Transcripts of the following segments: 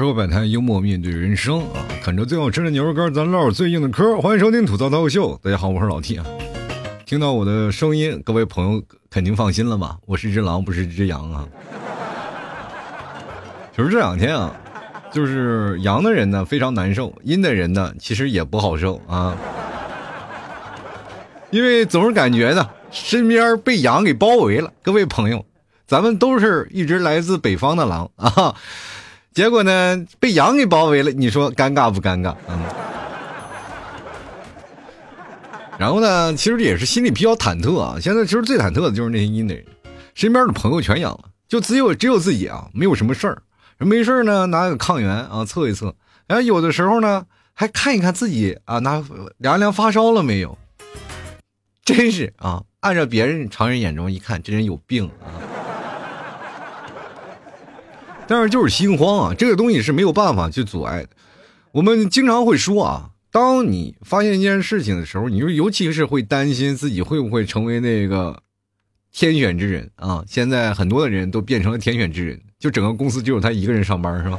说摆摊，幽默面对人生啊！啃着最好吃的牛肉干，咱唠最硬的嗑。欢迎收听吐槽脱口秀，大家好，我是老 T 啊。听到我的声音，各位朋友肯定放心了吧？我是只狼，不是只羊啊。就是这两天啊，就是阳的人呢非常难受，阴的人呢其实也不好受啊。因为总是感觉呢，身边被羊给包围了。各位朋友，咱们都是一只来自北方的狼啊。结果呢，被羊给包围了，你说尴尬不尴尬？嗯。然后呢，其实也是心里比较忐忑啊。现在其实最忐忑的就是那些阴的人，身边的朋友全阳了，就只有只有自己啊，没有什么事儿。没事儿呢，拿个抗原啊测一测。然后有的时候呢，还看一看自己啊，拿量量发烧了没有？真是啊，按照别人常人眼中一看，这人有病啊。但是就是心慌啊，这个东西是没有办法去阻碍的。我们经常会说啊，当你发现一件事情的时候，你就尤其是会担心自己会不会成为那个天选之人啊。现在很多的人都变成了天选之人，就整个公司只有他一个人上班是吧？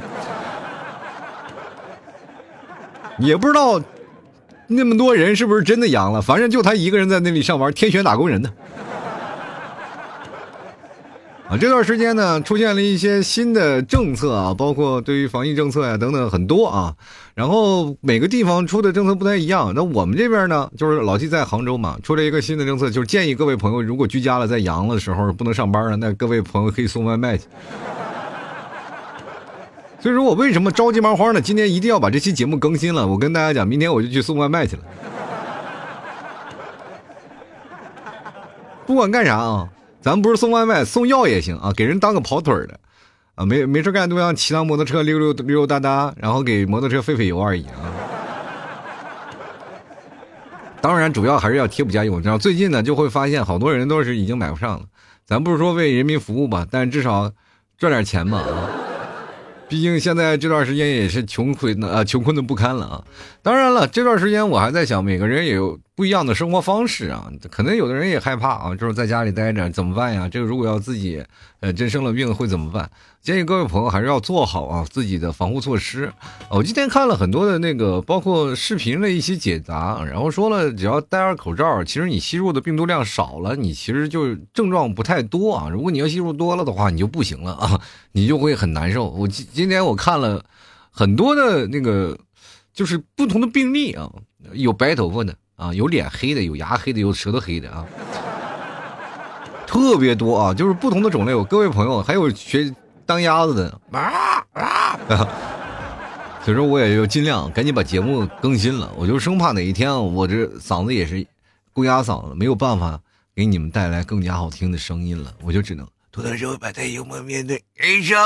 也不知道那么多人是不是真的阳了，反正就他一个人在那里上班，天选打工人呢。啊，这段时间呢，出现了一些新的政策啊，包括对于防疫政策呀等等很多啊。然后每个地方出的政策不太一样。那我们这边呢，就是老季在杭州嘛，出了一个新的政策，就是建议各位朋友，如果居家了在阳了的时候不能上班了，那各位朋友可以送外卖去。所以说我为什么着急忙慌的，今天一定要把这期节目更新了。我跟大家讲，明天我就去送外卖去了。不管干啥啊。咱不是送外卖，送药也行啊，给人当个跑腿的，啊，没没事干都让骑辆摩托车溜溜溜溜达达，然后给摩托车费费油而已啊。当然，主要还是要贴补家用。然后最近呢，就会发现好多人都是已经买不上了。咱不是说为人民服务吧，但至少赚点钱嘛啊。毕竟现在这段时间也是穷困的啊，穷困的不堪了啊。当然了，这段时间我还在想，每个人也有不一样的生活方式啊。可能有的人也害怕啊，就是在家里待着怎么办呀？这个如果要自己，呃，真生了病会怎么办？建议各位朋友还是要做好啊自己的防护措施。我今天看了很多的那个，包括视频的一些解答，然后说了，只要戴上口罩，其实你吸入的病毒量少了，你其实就症状不太多啊。如果你要吸入多了的话，你就不行了啊，你就会很难受。我今今天我看了很多的那个，就是不同的病例啊，有白头发的啊，有脸黑的，有牙黑的，有舌头黑的啊，特别多啊，就是不同的种类。我各位朋友还有学。当鸭子的啊啊！所以说，我也就尽量赶紧把节目更新了。我就生怕哪一天我这嗓子也是公鸭嗓子，没有办法给你们带来更加好听的声音了。我就只能吐槽说，把太幽默面对人生。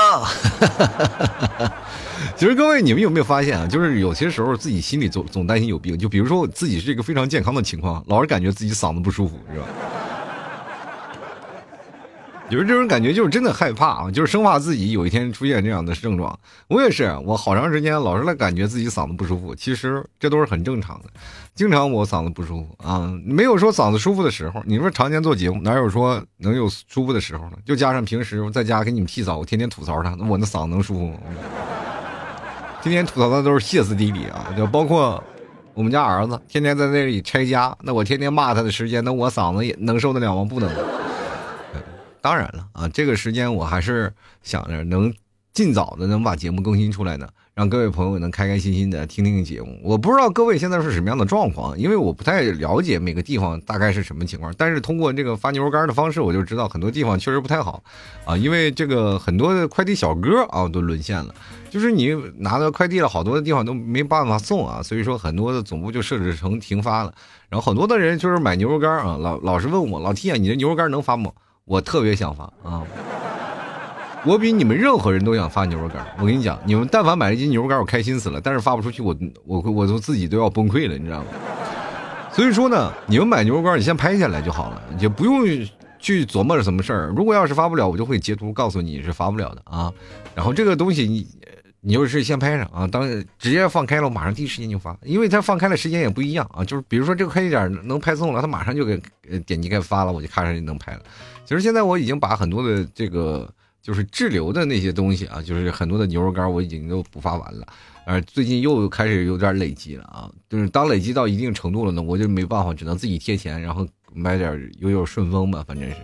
其实各位，你们有没有发现啊？就是有些时候自己心里总总担心有病。就比如说我自己是一个非常健康的情况，老是感觉自己嗓子不舒服，是吧？就是这种感觉，就是真的害怕啊，就是生怕自己有一天出现这样的症状。我也是，我好长时间老是来感觉自己嗓子不舒服，其实这都是很正常的。经常我嗓子不舒服啊，没有说嗓子舒服的时候。你说常年做节目，哪有说能有舒服的时候呢？就加上平时在家给你们剃澡，我天天吐槽他，那我那嗓子能舒服吗？天天吐槽的都是歇斯底里啊，就包括我们家儿子天天在那里拆家，那我天天骂他的时间，那我嗓子也能受得了吗？不能。当然了啊，这个时间我还是想着能尽早的能把节目更新出来呢，让各位朋友能开开心心的听听节目。我不知道各位现在是什么样的状况，因为我不太了解每个地方大概是什么情况。但是通过这个发牛肉干的方式，我就知道很多地方确实不太好啊，因为这个很多的快递小哥啊都沦陷了，就是你拿到快递了，好多的地方都没办法送啊，所以说很多的总部就设置成停发了。然后很多的人就是买牛肉干啊，老老是问我老 T 啊，你这牛肉干能发吗？我特别想发啊！我比你们任何人都想发牛肉干。我跟你讲，你们但凡买一斤牛肉干，我开心死了。但是发不出去，我我我都自己都要崩溃了，你知道吗？所以说呢，你们买牛肉干，你先拍下来就好了，也不用去琢磨着什么事儿。如果要是发不了，我就会截图告诉你是发不了的啊。然后这个东西你你就是先拍上啊，当直接放开了，我马上第一时间就发，因为它放开的时间也不一样啊。就是比如说这个快递点能派送了，他马上就给点击开发了，我就看上能拍了。其实现在我已经把很多的这个就是滞留的那些东西啊，就是很多的牛肉干我已经都补发完了，而最近又开始有点累积了啊，就是当累积到一定程度了呢，我就没办法，只能自己贴钱，然后买点悠悠顺丰吧，反正是。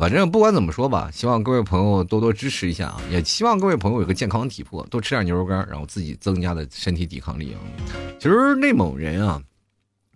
反正不管怎么说吧，希望各位朋友多多支持一下啊！也希望各位朋友有个健康体魄，多吃点牛肉干，然后自己增加的身体抵抗力啊。其实内蒙人啊，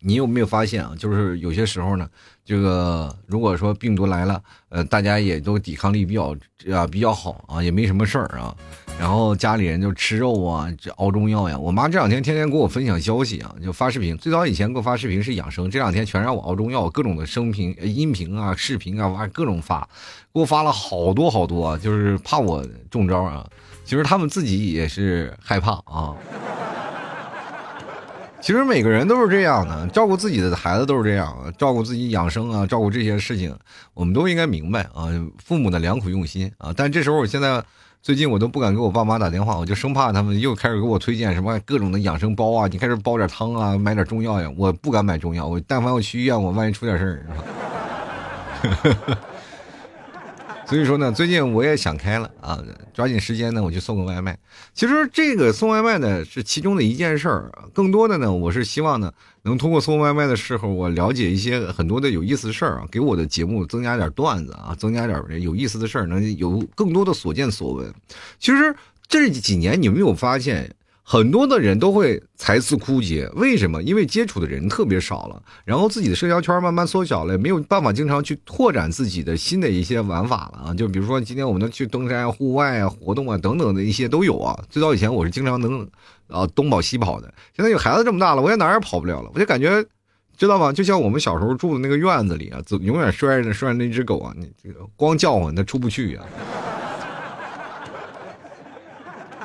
你有没有发现啊？就是有些时候呢，这个如果说病毒来了，呃，大家也都抵抗力比较啊比较好啊，也没什么事儿啊。然后家里人就吃肉啊，这熬中药呀。我妈这两天天天给我分享消息啊，就发视频。最早以前给我发视频是养生，这两天全让我熬中药，各种的声频、音频啊、视频啊，哇，各种发，给我发了好多好多，就是怕我中招啊。其实他们自己也是害怕啊。其实每个人都是这样的，照顾自己的孩子都是这样，照顾自己养生啊，照顾这些事情，我们都应该明白啊，父母的良苦用心啊。但这时候我现在。最近我都不敢给我爸妈打电话，我就生怕他们又开始给我推荐什么各种的养生包啊，你开始煲点汤啊，买点中药呀，我不敢买中药，我但凡我去医院，我万一出点事儿，是吧？所以说呢，最近我也想开了啊，抓紧时间呢，我去送个外卖。其实这个送外卖呢是其中的一件事儿，更多的呢，我是希望呢，能通过送外卖的时候，我了解一些很多的有意思的事儿啊，给我的节目增加点段子啊，增加点有意思的事儿，能有更多的所见所闻。其实这几年你有没有发现？很多的人都会才思枯竭，为什么？因为接触的人特别少了，然后自己的社交圈慢慢缩小了，没有办法经常去拓展自己的新的一些玩法了啊！就比如说今天我们能去登山、户外啊、活动啊等等的一些都有啊。最早以前我是经常能啊东跑西跑的，现在有孩子这么大了，我也哪儿也跑不了了。我就感觉，知道吗？就像我们小时候住的那个院子里啊，总永远拴着拴着那只狗啊，你这个光叫唤它出不去呀。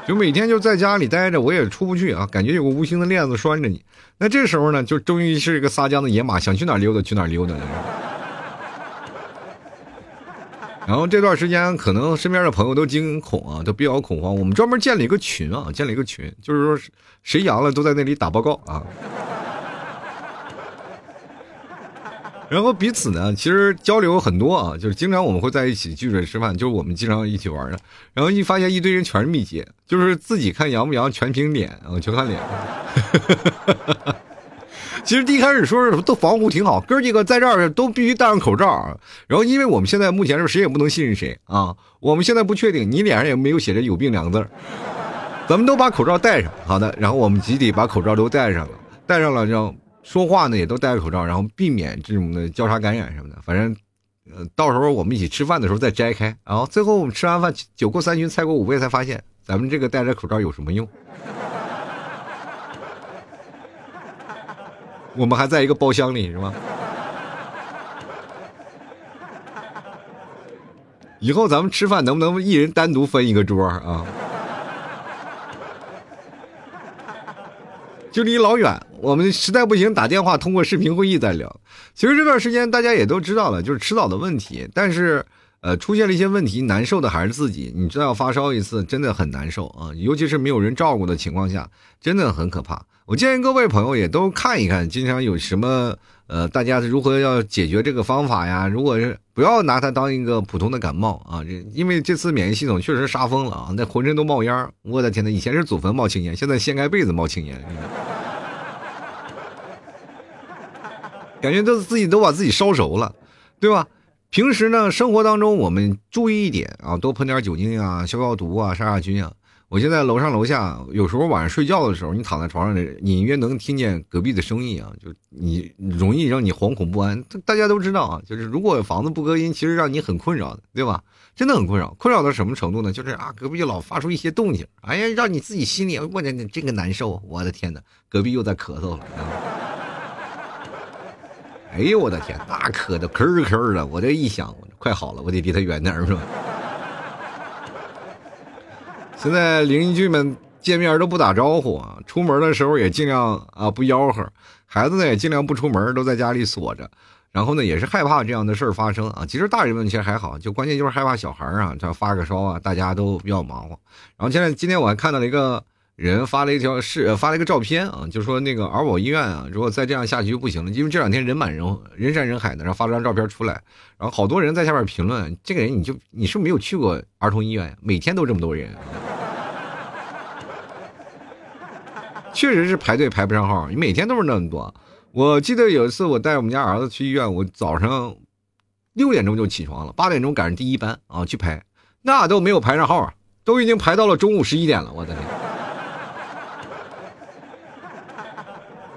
就每天就在家里待着，我也出不去啊，感觉有个无形的链子拴着你。那这时候呢，就终于是一个撒娇的野马，想去哪溜达去哪溜达了。然后这段时间，可能身边的朋友都惊恐啊，都比较恐慌。我们专门建了一个群啊，建了一个群，就是说谁阳了都在那里打报告啊。然后彼此呢，其实交流很多啊，就是经常我们会在一起聚着吃饭，就是我们经常一起玩的。然后一发现一堆人全是密接，就是自己看阳不阳全凭脸啊，全看脸。其实第一开始说是都防护挺好，哥几个在这儿都必须戴上口罩。然后因为我们现在目前是谁也不能信任谁啊，我们现在不确定你脸上也没有写着有病两个字咱们都把口罩戴上，好的。然后我们集体把口罩都戴上了，戴上了后。说话呢也都戴着口罩，然后避免这种的交叉感染什么的。反正，呃，到时候我们一起吃饭的时候再摘开。然后最后我们吃完饭，酒过三巡，菜过五味，才发现咱们这个戴着口罩有什么用？我们还在一个包厢里是吗？以后咱们吃饭能不能一人单独分一个桌啊？距离老远，我们实在不行打电话，通过视频会议再聊。其实这段时间大家也都知道了，就是迟早的问题。但是，呃，出现了一些问题，难受的还是自己。你知道，发烧一次真的很难受啊，尤其是没有人照顾的情况下，真的很可怕。我建议各位朋友也都看一看，经常有什么呃，大家如何要解决这个方法呀？如果是不要拿它当一个普通的感冒啊，这因为这次免疫系统确实杀疯了啊，那浑身都冒烟我的天呐，以前是祖坟冒青烟，现在掀开被子冒青烟，感觉都自己都把自己烧熟了，对吧？平时呢，生活当中我们注意一点啊，多喷点酒精啊、消消毒啊、杀杀菌啊。我现在楼上楼下，有时候晚上睡觉的时候，你躺在床上，隐约能听见隔壁的声音啊，就你容易让你惶恐不安。大家都知道啊，就是如果房子不隔音，其实让你很困扰的，对吧？真的很困扰，困扰到什么程度呢？就是啊，隔壁老发出一些动静，哎呀，让你自己心里我的这个难受。我的天哪，隔壁又在咳嗽了。哎呦我的天，那咳的咳咳的，我这一想，快好了，我得离他远点是吧？现在邻居们见面都不打招呼啊，出门的时候也尽量啊不吆喝，孩子呢也尽量不出门，都在家里锁着。然后呢，也是害怕这样的事儿发生啊。其实大人们其实还好，就关键就是害怕小孩啊，他发个烧啊，大家都比较忙活。然后现在今天我还看到了一个人发了一条是发了一个照片啊，就说那个儿保医院啊，如果再这样下去就不行了，因为这两天人满人人山人海的，然后发了张照片出来，然后好多人在下面评论，这个人你就你是没有去过儿童医院？每天都这么多人，确实是排队排不上号，你每天都是那么多。我记得有一次我带我们家儿子去医院，我早上六点钟就起床了，八点钟赶上第一班啊去排，那都没有排上号，都已经排到了中午十一点了，我的天。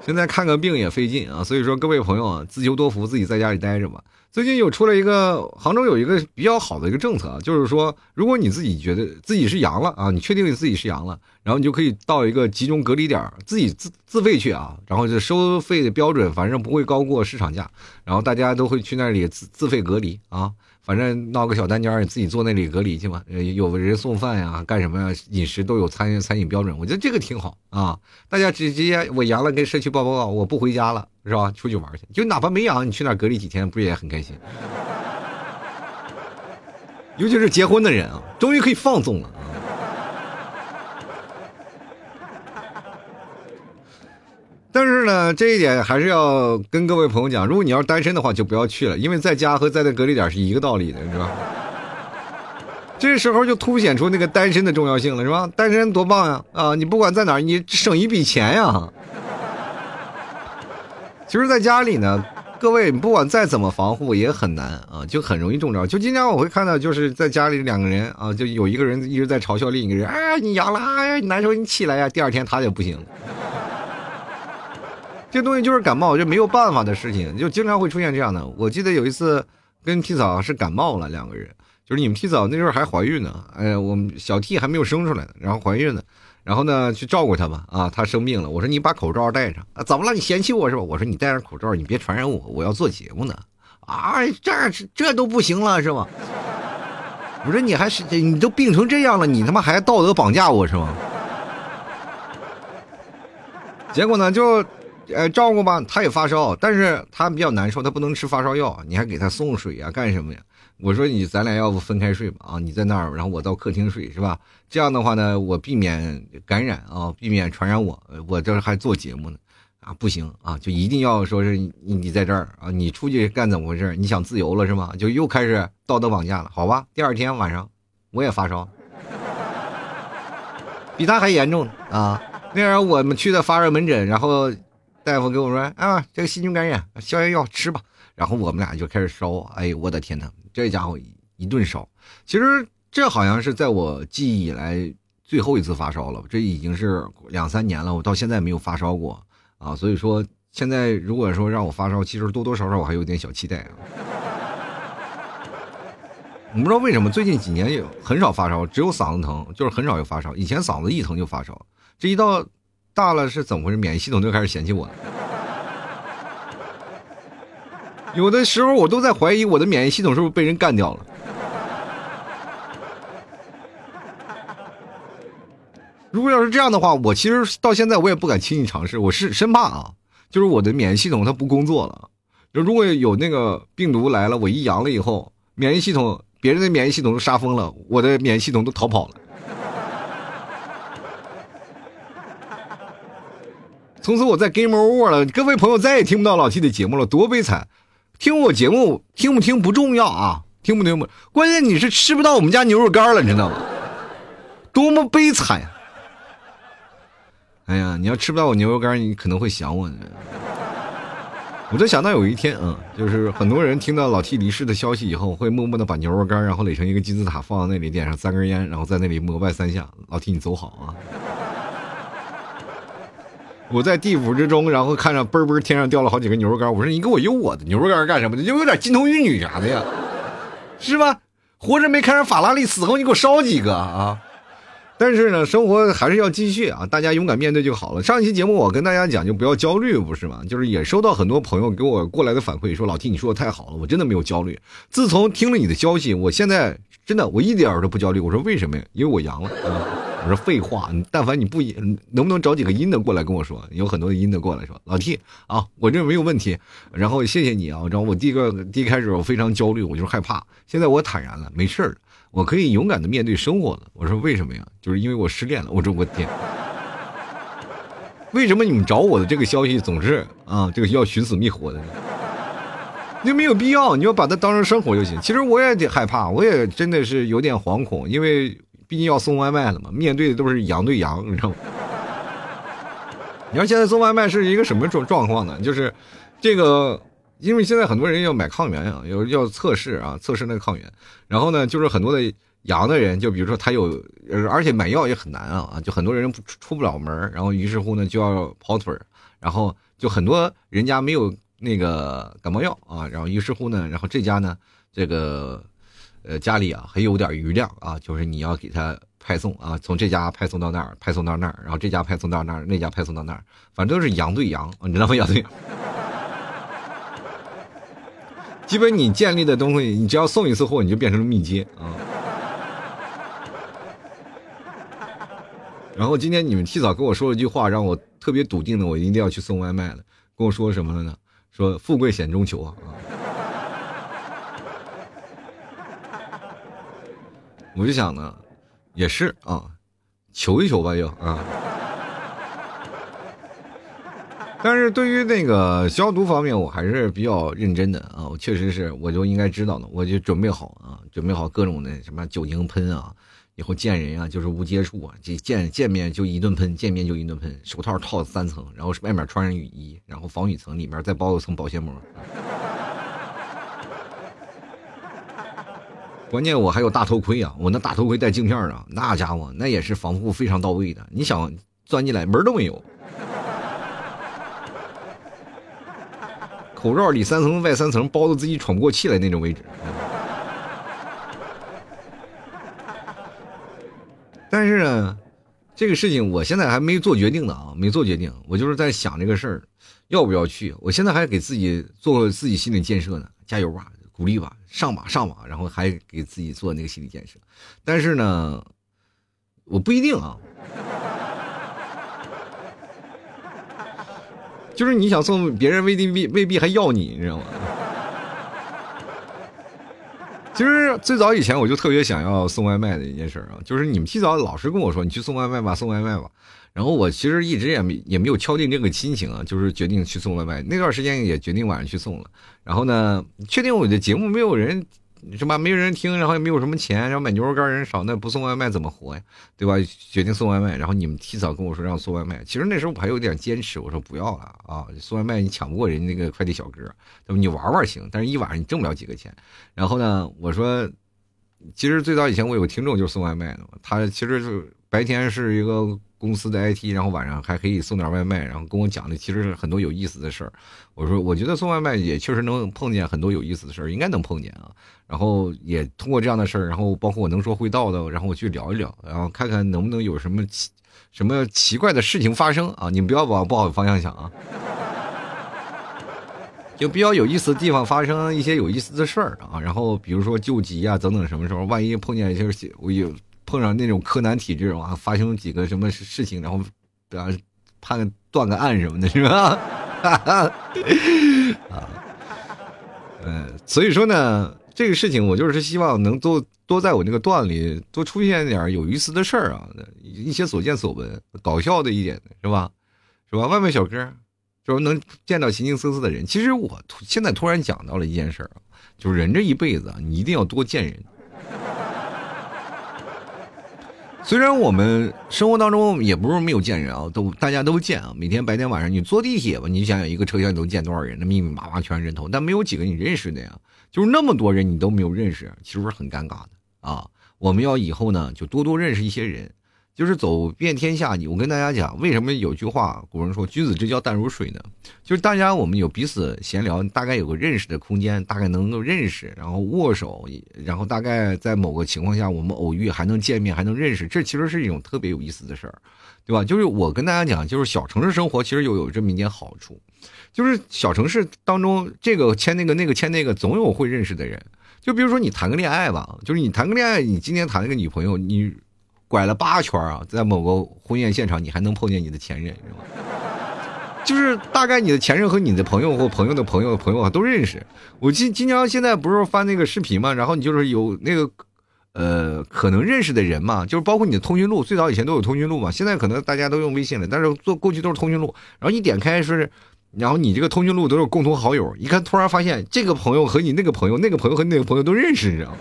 现在看个病也费劲啊，所以说各位朋友啊，自求多福，自己在家里待着吧。最近有出了一个杭州有一个比较好的一个政策，就是说，如果你自己觉得自己是阳了啊，你确定你自己是阳了，然后你就可以到一个集中隔离点，自己自自费去啊，然后就收费的标准反正不会高过市场价，然后大家都会去那里自自费隔离啊。反正闹个小单间，你自己坐那里隔离去嘛。有个人送饭呀，干什么呀？饮食都有餐餐饮标准，我觉得这个挺好啊。大家直接我阳了，跟社区报报告，我不回家了，是吧？出去玩去，就哪怕没阳，你去那隔离几天，不是也很开心？尤其是结婚的人啊，终于可以放纵了啊。但是呢，这一点还是要跟各位朋友讲，如果你要是单身的话，就不要去了，因为在家和在那隔离点是一个道理的，是吧？这时候就凸显出那个单身的重要性了，是吧？单身多棒呀！啊，你不管在哪儿，你省一笔钱呀。其实，在家里呢，各位不管再怎么防护也很难啊，就很容易中招。就经常我会看到，就是在家里两个人啊，就有一个人一直在嘲笑另一个人，哎，你阳了，哎，你难受，你起来呀。第二天他就不行了。这东西就是感冒，就没有办法的事情，就经常会出现这样的。我记得有一次跟 T 嫂是感冒了，两个人，就是你们 T 嫂那时候还怀孕呢，哎呀，我们小 T 还没有生出来呢，然后怀孕呢，然后呢去照顾她吧，啊，她生病了，我说你把口罩戴上，啊，怎么了？你嫌弃我是吧？我说你戴上口罩，你别传染我，我要做节目呢，啊，这这都不行了是吧？我说你还是你都病成这样了，你他妈还道德绑架我是吗？结果呢就。呃，照顾吧，他也发烧，但是他比较难受，他不能吃发烧药，你还给他送水啊，干什么呀？我说你咱俩要不分开睡吧，啊，你在那儿，然后我到客厅睡，是吧？这样的话呢，我避免感染啊，避免传染我，我这还做节目呢，啊，不行啊，就一定要说是你在这儿啊，你出去干怎么回事？你想自由了是吗？就又开始道德绑架了，好吧？第二天晚上我也发烧，比他还严重啊！那样我们去的发热门诊，然后。大夫给我说：“啊，这个细菌感染，消炎药吃吧。”然后我们俩就开始烧。哎呦，我的天哪，这家伙一顿烧。其实这好像是在我记忆以来最后一次发烧了。这已经是两三年了，我到现在没有发烧过啊。所以说，现在如果说让我发烧，其实多多少少我还有点小期待啊。我不知道为什么最近几年也很少发烧，只有嗓子疼，就是很少有发烧。以前嗓子一疼就发烧，这一到。大了是怎么回事？免疫系统就开始嫌弃我了。有的时候我都在怀疑我的免疫系统是不是被人干掉了。如果要是这样的话，我其实到现在我也不敢轻易尝试，我是生怕啊，就是我的免疫系统它不工作了。就如果有那个病毒来了，我一阳了以后，免疫系统别人的免疫系统都杀疯了，我的免疫系统都逃跑了。从此我在 Game Over 了，各位朋友再也听不到老 T 的节目了，多悲惨！听我节目听不听不重要啊，听不听不，关键你是吃不到我们家牛肉干了，你知道吗？多么悲惨呀！哎呀，你要吃不到我牛肉干，你可能会想我呢。我就想到有一天啊，就是很多人听到老 T 离世的消息以后，会默默的把牛肉干然后垒成一个金字塔放到那里，点上三根烟，然后在那里膜拜三下。老 T 你走好啊！我在地府之中，然后看着嘣嘣天上掉了好几个牛肉干，我说你给我邮我的牛肉干干什么的？就有点金童玉女啥的呀，是吧？活着没看上法拉利，死后你给我烧几个啊！但是呢，生活还是要继续啊，大家勇敢面对就好了。上一期节目我跟大家讲，就不要焦虑，不是吗？就是也收到很多朋友给我过来的反馈，说老 T 你说的太好了，我真的没有焦虑。自从听了你的消息，我现在真的我一点都不焦虑。我说为什么呀？因为我阳了。我说废话，但凡你不，能不能找几个阴的过来跟我说？有很多阴的过来说，老 T 啊，我这没有问题。然后谢谢你啊，然后我第一个第一开始我非常焦虑，我就害怕。现在我坦然了，没事儿，我可以勇敢的面对生活了。我说为什么呀？就是因为我失恋了。我说我天，为什么你们找我的这个消息总是啊，这个要寻死觅活的呢？那没有必要，你要把它当成生活就行。其实我也得害怕，我也真的是有点惶恐，因为毕竟要送外卖了嘛，面对的都是羊对羊，你知道吗？你要现在送外卖是一个什么状状况呢？就是这个，因为现在很多人要买抗原啊，要要测试啊，测试那个抗原。然后呢，就是很多的阳的人，就比如说他有，而且买药也很难啊，就很多人出不了门，然后于是乎呢就要跑腿然后就很多人家没有那个感冒药啊，然后于是乎呢，然后这家呢，这个呃家里啊还有点余量啊，就是你要给他。派送啊，从这家派送到那儿，派送到那儿，然后这家派送到那儿，那家派送到那儿，反正都是羊对羊，你知道吗？羊对羊。基本你建立的东西，你只要送一次货，你就变成了密接啊。然后今天你们提早跟我说了一句话，让我特别笃定的，我一定要去送外卖了。跟我说什么了呢？说富贵险中求啊。我就想呢。也是啊，求一求吧，又啊。但是对于那个消毒方面，我还是比较认真的啊。我确实是，我就应该知道的，我就准备好啊，准备好各种的什么酒精喷啊，以后见人啊就是无接触啊，这见见面就一顿喷，见面就一顿喷，手套套三层，然后外面穿上雨衣，然后防雨层里面再包一层保鲜膜。关键我还有大头盔啊！我那大头盔带镜片啊，那家伙那也是防护非常到位的。你想钻进来门都没有，口罩里三层外三层，包的自己喘不过气来那种位置。但是呢，这个事情我现在还没做决定呢啊，没做决定，我就是在想这个事儿，要不要去？我现在还给自己做自己心理建设呢，加油吧！鼓励吧，上吧上吧，然后还给自己做那个心理建设，但是呢，我不一定啊，就是你想送别人未必未必还要你，你知道吗？其实最早以前我就特别想要送外卖的一件事啊，就是你们提早老是跟我说你去送外卖吧，送外卖吧。然后我其实一直也没也没有敲定这个心情啊，就是决定去送外卖。那段时间也决定晚上去送了。然后呢，确定我的节目没有人是吧没有人听，然后也没有什么钱，然后买牛肉干人少，那不送外卖怎么活呀？对吧？决定送外卖。然后你们提早跟我说让我送外卖，其实那时候我还有点坚持，我说不要了啊，送外卖你抢不过人家那个快递小哥，对吧？你玩玩行，但是一晚上你挣不了几个钱。然后呢，我说，其实最早以前我有个听众就是送外卖的嘛，他其实就白天是一个。公司的 IT，然后晚上还可以送点外卖，然后跟我讲的其实是很多有意思的事儿。我说，我觉得送外卖也确实能碰见很多有意思的事儿，应该能碰见啊。然后也通过这样的事儿，然后包括我能说会道的，然后我去聊一聊，然后看看能不能有什么奇什么奇怪的事情发生啊。你们不要往不好的方向想啊，就比较有意思的地方发生一些有意思的事儿啊。然后比如说救急啊等等，什么时候万一碰见一些我有。碰上那种柯南体质啊，发生几个什么事情，然后，比方判断个案什么的，是吧？啊，嗯，所以说呢，这个事情我就是希望能多多在我那个段里多出现点有意思的事儿啊，一些所见所闻，搞笑的一点的是吧？是吧？外卖小哥，就是能见到形形色色的人。其实我现在突然讲到了一件事儿啊，就是人这一辈子啊，你一定要多见人。虽然我们生活当中也不是没有见人啊，都大家都见啊。每天白天晚上你坐地铁吧，你想想一个车厢你能见多少人？那密密麻麻全是人头，但没有几个你认识的呀。就是那么多人你都没有认识，其实是很尴尬的啊。我们要以后呢，就多多认识一些人。就是走遍天下，你我跟大家讲，为什么有句话古人说“君子之交淡如水”呢？就是大家我们有彼此闲聊，大概有个认识的空间，大概能够认识，然后握手，然后大概在某个情况下我们偶遇还能见面，还能认识，这其实是一种特别有意思的事儿，对吧？就是我跟大家讲，就是小城市生活其实又有这么一点好处，就是小城市当中这个签那个那个签那个，总有会认识的人。就比如说你谈个恋爱吧，就是你谈个恋爱，你今天谈了个女朋友，你。拐了八圈啊，在某个婚宴现场，你还能碰见你的前任，是吧？就是大概你的前任和你的朋友或朋友的朋友的朋友啊都认识。我今今年现在不是发那个视频嘛，然后你就是有那个呃，可能认识的人嘛，就是包括你的通讯录，最早以前都有通讯录嘛，现在可能大家都用微信了，但是做过去都是通讯录，然后一点开是，然后你这个通讯录都是共同好友，一看突然发现这个朋友和你那个朋友，那个朋友和那个朋友都认识，你知道吗？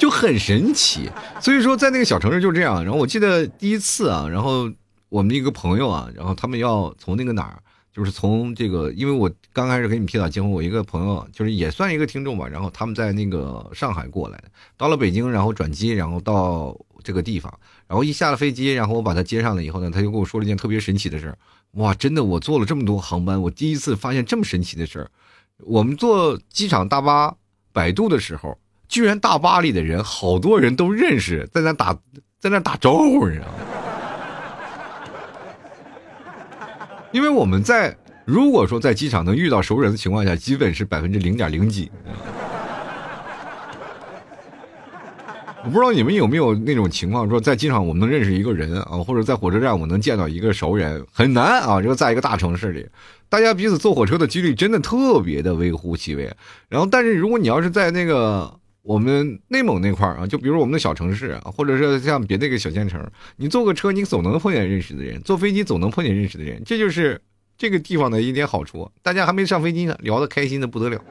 就很神奇。所以说，在那个小城市就这样。然后我记得第一次啊，然后我们一个朋友啊，然后他们要从那个哪儿。就是从这个，因为我刚开始给你提早结婚，我一个朋友就是也算一个听众吧，然后他们在那个上海过来的，到了北京，然后转机，然后到这个地方，然后一下了飞机，然后我把他接上了以后呢，他就跟我说了一件特别神奇的事，哇，真的，我坐了这么多航班，我第一次发现这么神奇的事儿，我们坐机场大巴摆渡的时候，居然大巴里的人好多人都认识，在那打在那打招呼，你知道吗？因为我们在如果说在机场能遇到熟人的情况下，基本是百分之零点零几。我不知道你们有没有那种情况，说在机场我们能认识一个人啊，或者在火车站我能见到一个熟人，很难啊。这个在一个大城市里，大家彼此坐火车的几率真的特别的微乎其微。然后，但是如果你要是在那个我们内蒙那块儿啊，就比如我们的小城市啊，或者是像别的一个小县城，你坐个车，你总能碰见认识的人；坐飞机总能碰见认识的人，这就是这个地方的一点好处。大家还没上飞机呢，聊得开心的不得了。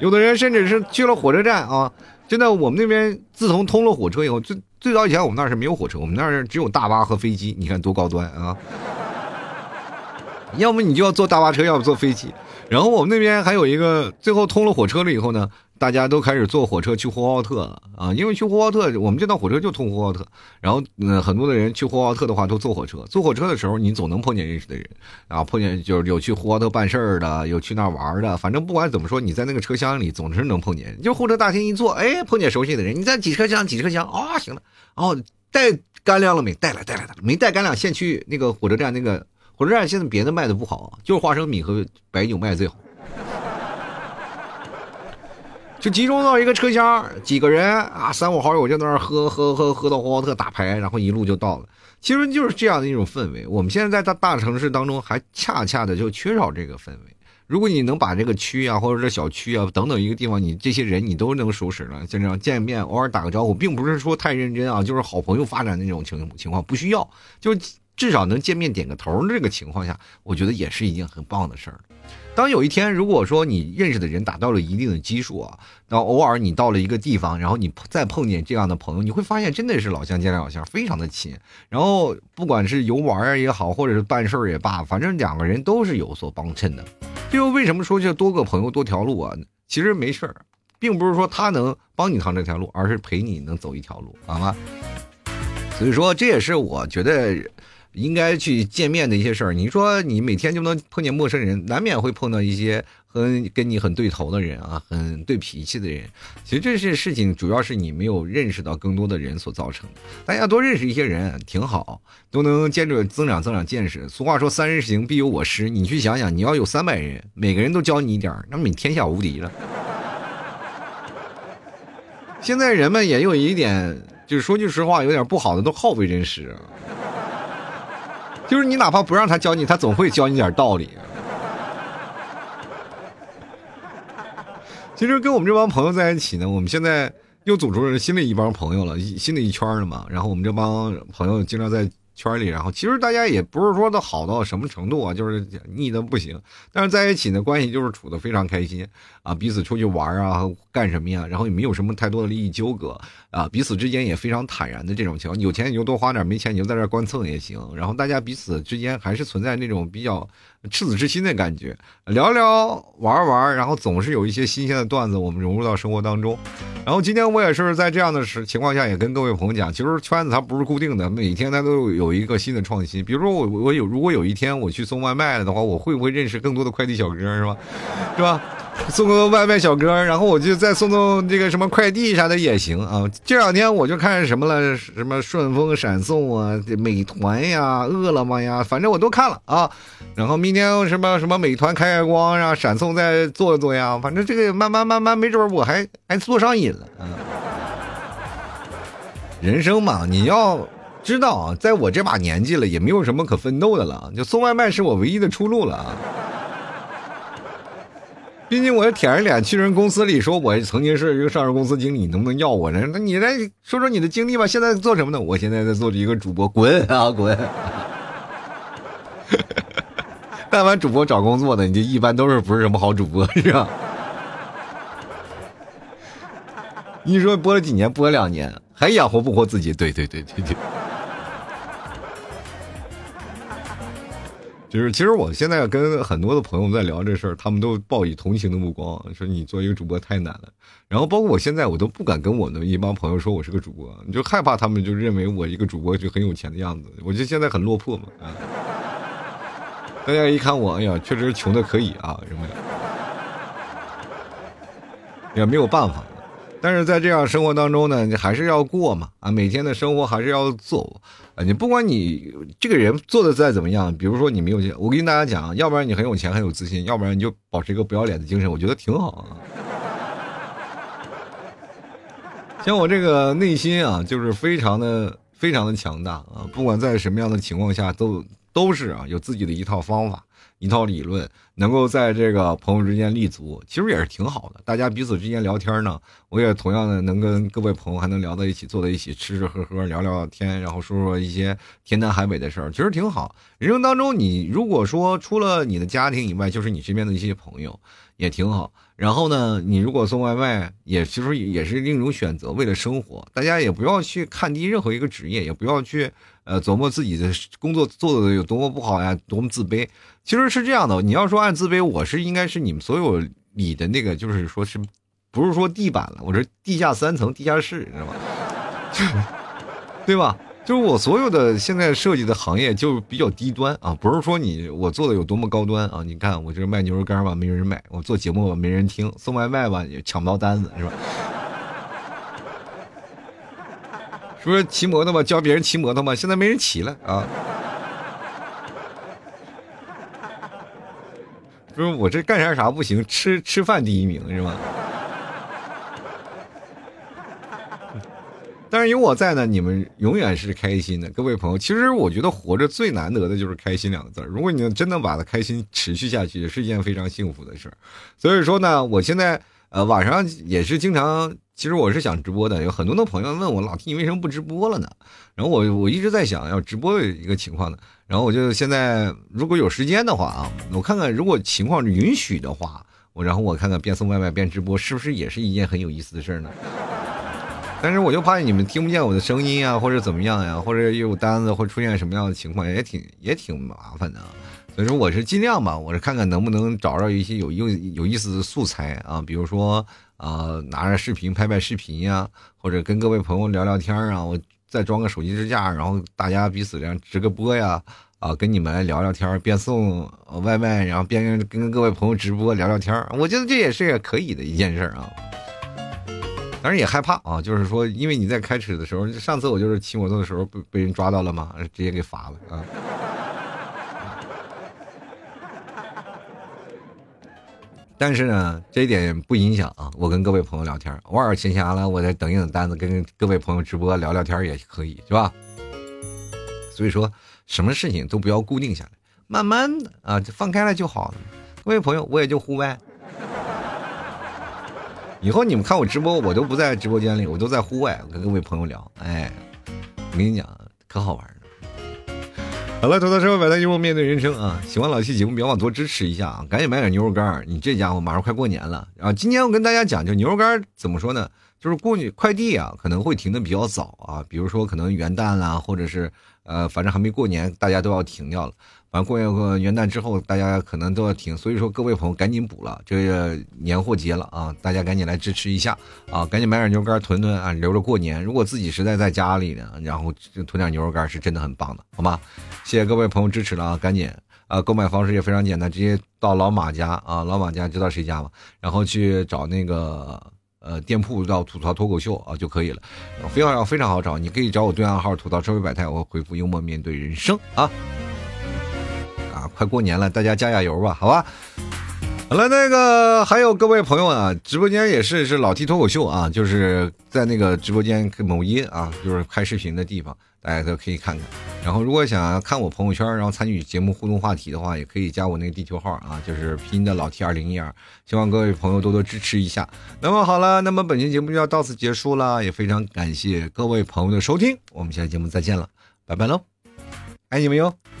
有的人甚至是去了火车站啊，真的，我们那边自从通了火车以后，最最早以前我们那是没有火车，我们那儿只有大巴和飞机。你看多高端啊！要么你就要坐大巴车，要不坐飞机。然后我们那边还有一个，最后通了火车了以后呢，大家都开始坐火车去呼和浩特了啊！因为去呼和浩特，我们这趟火车就通呼和浩特。然后，嗯，很多的人去呼和浩特的话都坐火车。坐火车的时候，你总能碰见认识的人，然后碰见就是有去呼和浩特办事儿的，有去那玩的。反正不管怎么说，你在那个车厢里总是能碰见。就候车大厅一坐，哎，碰见熟悉的人。你在几车厢？几车厢？啊，行了。哦，带干粮了没？带了，带了，带了。没带干粮，先去那个火车站那个。火车站现在别的卖的不好，就是花生米和白酒卖的最好。就集中到一个车厢，几个人啊，三五好友就在那儿喝喝喝喝到呼和浩特打牌，然后一路就到了。其实就是这样的一种氛围。我们现在在大大城市当中，还恰恰的就缺少这个氛围。如果你能把这个区啊，或者这小区啊等等一个地方，你这些人你都能熟识了，就这样见面偶尔打个招呼，并不是说太认真啊，就是好朋友发展的那种情情况，不需要就。至少能见面点个头，这个情况下，我觉得也是一件很棒的事儿。当有一天，如果说你认识的人达到了一定的基数啊，然后偶尔你到了一个地方，然后你再碰见这样的朋友，你会发现真的是老乡见老乡，非常的亲。然后不管是游玩也好，或者是办事儿也罢，反正两个人都是有所帮衬的。这就为什么说这多个朋友多条路啊？其实没事儿，并不是说他能帮你趟这条路，而是陪你能走一条路，好吗？所以说，这也是我觉得。应该去见面的一些事儿，你说你每天就能碰见陌生人，难免会碰到一些很跟你很对头的人啊，很对脾气的人。其实这些事情主要是你没有认识到更多的人所造成的。大家多认识一些人挺好，都能见着增长增长见识。俗话说三人行必有我师，你去想想，你要有三百人，每个人都教你一点那么你天下无敌了。现在人们也有一点，就是说句实话，有点不好的都好为人师。就是你哪怕不让他教你，他总会教你点道理。其实跟我们这帮朋友在一起呢，我们现在又组成了新的一帮朋友了，新的一圈了嘛。然后我们这帮朋友经常在。圈里，然后其实大家也不是说的好到什么程度啊，就是腻的不行。但是在一起呢，关系就是处的非常开心啊，彼此出去玩啊，干什么呀，然后也没有什么太多的利益纠葛啊，彼此之间也非常坦然的这种情况。有钱你就多花点，没钱你就在这儿观蹭也行。然后大家彼此之间还是存在那种比较。赤子之心的感觉，聊聊玩玩，然后总是有一些新鲜的段子，我们融入到生活当中。然后今天我也是在这样的时情况下，也跟各位朋友讲，其实圈子它不是固定的，每天它都有一个新的创新。比如说我我有如果有一天我去送外卖了的话，我会不会认识更多的快递小哥，是吧？是吧？送个外卖小哥，然后我就再送送这个什么快递啥的也行啊。这两天我就看什么了，什么顺丰闪送啊，美团呀，饿了么呀，反正我都看了啊。然后明天什么什么美团开开光，让闪送再做做呀。反正这个慢慢慢慢，没准我还还做上瘾了。嗯，人生嘛，你要知道啊，在我这把年纪了，也没有什么可奋斗的了，就送外卖是我唯一的出路了啊。毕竟我舔着脸去人公司里说，我曾经是一个上市公司经理，你能不能要我呢？那你来说说你的经历吧。现在做什么呢？我现在在做着一个主播，滚啊滚！但凡主播找工作的，你就一般都是不是什么好主播，是吧？你说播了几年，播两年，还养活不活自己？对对对对对。就是，其实我现在跟很多的朋友在聊这事儿，他们都报以同情的目光，说你做一个主播太难了。然后包括我现在，我都不敢跟我的一帮朋友说我是个主播，你就害怕他们就认为我一个主播就很有钱的样子。我就现在很落魄嘛，啊！大家一看我，哎呀，确实穷的可以啊，什么的，也没有办法。但是在这样生活当中呢，你还是要过嘛啊，每天的生活还是要做啊。你不管你这个人做的再怎么样，比如说你没有钱，我跟大家讲，要不然你很有钱很有自信，要不然你就保持一个不要脸的精神，我觉得挺好啊。像我这个内心啊，就是非常的非常的强大啊，不管在什么样的情况下，都都是啊有自己的一套方法。一套理论能够在这个朋友之间立足，其实也是挺好的。大家彼此之间聊天呢，我也同样的能跟各位朋友还能聊到一起，坐在一起吃吃喝喝，聊聊天，然后说说一些天南海北的事儿，其实挺好。人生当中，你如果说除了你的家庭以外，就是你身边的一些朋友，也挺好。然后呢，你如果送外卖，也其实也是另一种选择。为了生活，大家也不要去看低任何一个职业，也不要去呃琢磨自己的工作做的有多么不好呀，多么自卑。其实是这样的，你要说按自卑，我是应该是你们所有里的那个，就是说是，不是说地板了，我是地下三层地下室，你知道吧？对吧？就是我所有的现在设计的行业就比较低端啊，不是说你我做的有多么高端啊。你看我这卖牛肉干吧，没人买；我做节目吧，没人听；送外卖吧，也抢不到单子，是吧？说骑摩托吧，教别人骑摩托吧，现在没人骑了啊。不是我这干啥啥不行，吃吃饭第一名是吧？但是有我在呢，你们永远是开心的，各位朋友。其实我觉得活着最难得的就是开心两个字如果你真能把它开心持续下去，也是一件非常幸福的事儿。所以说呢，我现在呃晚上也是经常，其实我是想直播的。有很多的朋友问我，老弟你为什么不直播了呢？然后我我一直在想要直播的一个情况呢。然后我就现在如果有时间的话啊，我看看如果情况允许的话，我然后我看看边送外卖边直播，是不是也是一件很有意思的事呢？但是我就怕你们听不见我的声音啊，或者怎么样呀，或者有单子会出现什么样的情况，也挺也挺麻烦的。所以说我是尽量吧，我是看看能不能找着一些有有有意思的素材啊，比如说啊拿着视频拍拍视频呀，或者跟各位朋友聊聊天啊，我。再装个手机支架，然后大家彼此这样直个播呀，啊，跟你们来聊聊天，边送外卖，然后边跟各位朋友直播聊聊天，我觉得这也是可以的一件事啊。当然也害怕啊，就是说，因为你在开始的时候，上次我就是骑摩托的时候被被人抓到了嘛，直接给罚了啊。但是呢，这一点不影响啊。我跟各位朋友聊天，偶尔闲暇了，我再等一等单子，跟各位朋友直播聊聊天也可以，是吧？所以说，什么事情都不要固定下来，慢慢的啊，放开了就好了。各位朋友，我也就户外。以后你们看我直播，我都不在直播间里，我都在户外跟各位朋友聊。哎，我跟你讲，可好玩了。好了，吐槽社会百态幽默面对人生啊！喜欢老 T 节目，别忘多支持一下啊！赶紧买点牛肉干你这家伙马上快过年了，然后今年我跟大家讲，就牛肉干怎么说呢？就是过年快递啊，可能会停的比较早啊，比如说可能元旦啦，或者是呃，反正还没过年，大家都要停掉了。完过年元旦之后，大家可能都要停，所以说各位朋友赶紧补了，这个年货节了啊，大家赶紧来支持一下啊，赶紧买点牛肉干囤囤啊，留着过年。如果自己实在在家里呢，然后囤点牛肉干是真的很棒的，好吗？谢谢各位朋友支持了啊，赶紧啊，购买方式也非常简单，直接到老马家啊，老马家知道谁家吗？然后去找那个呃店铺叫吐槽脱口秀啊就可以了，非常非常好找，你可以找我对暗号吐槽社会百态，我会回复幽默面对人生啊。快过年了，大家加加油吧，好吧。好了，那个还有各位朋友啊，直播间也是是老 T 脱口秀啊，就是在那个直播间某音啊，就是开视频的地方，大家都可以看看。然后如果想要看我朋友圈，然后参与节目互动话题的话，也可以加我那个地球号啊，就是拼音的老 T 二零一二。希望各位朋友多多支持一下。那么好了，那么本期节目就要到此结束了，也非常感谢各位朋友的收听，我们下期节目再见了，拜拜喽，爱你们哟。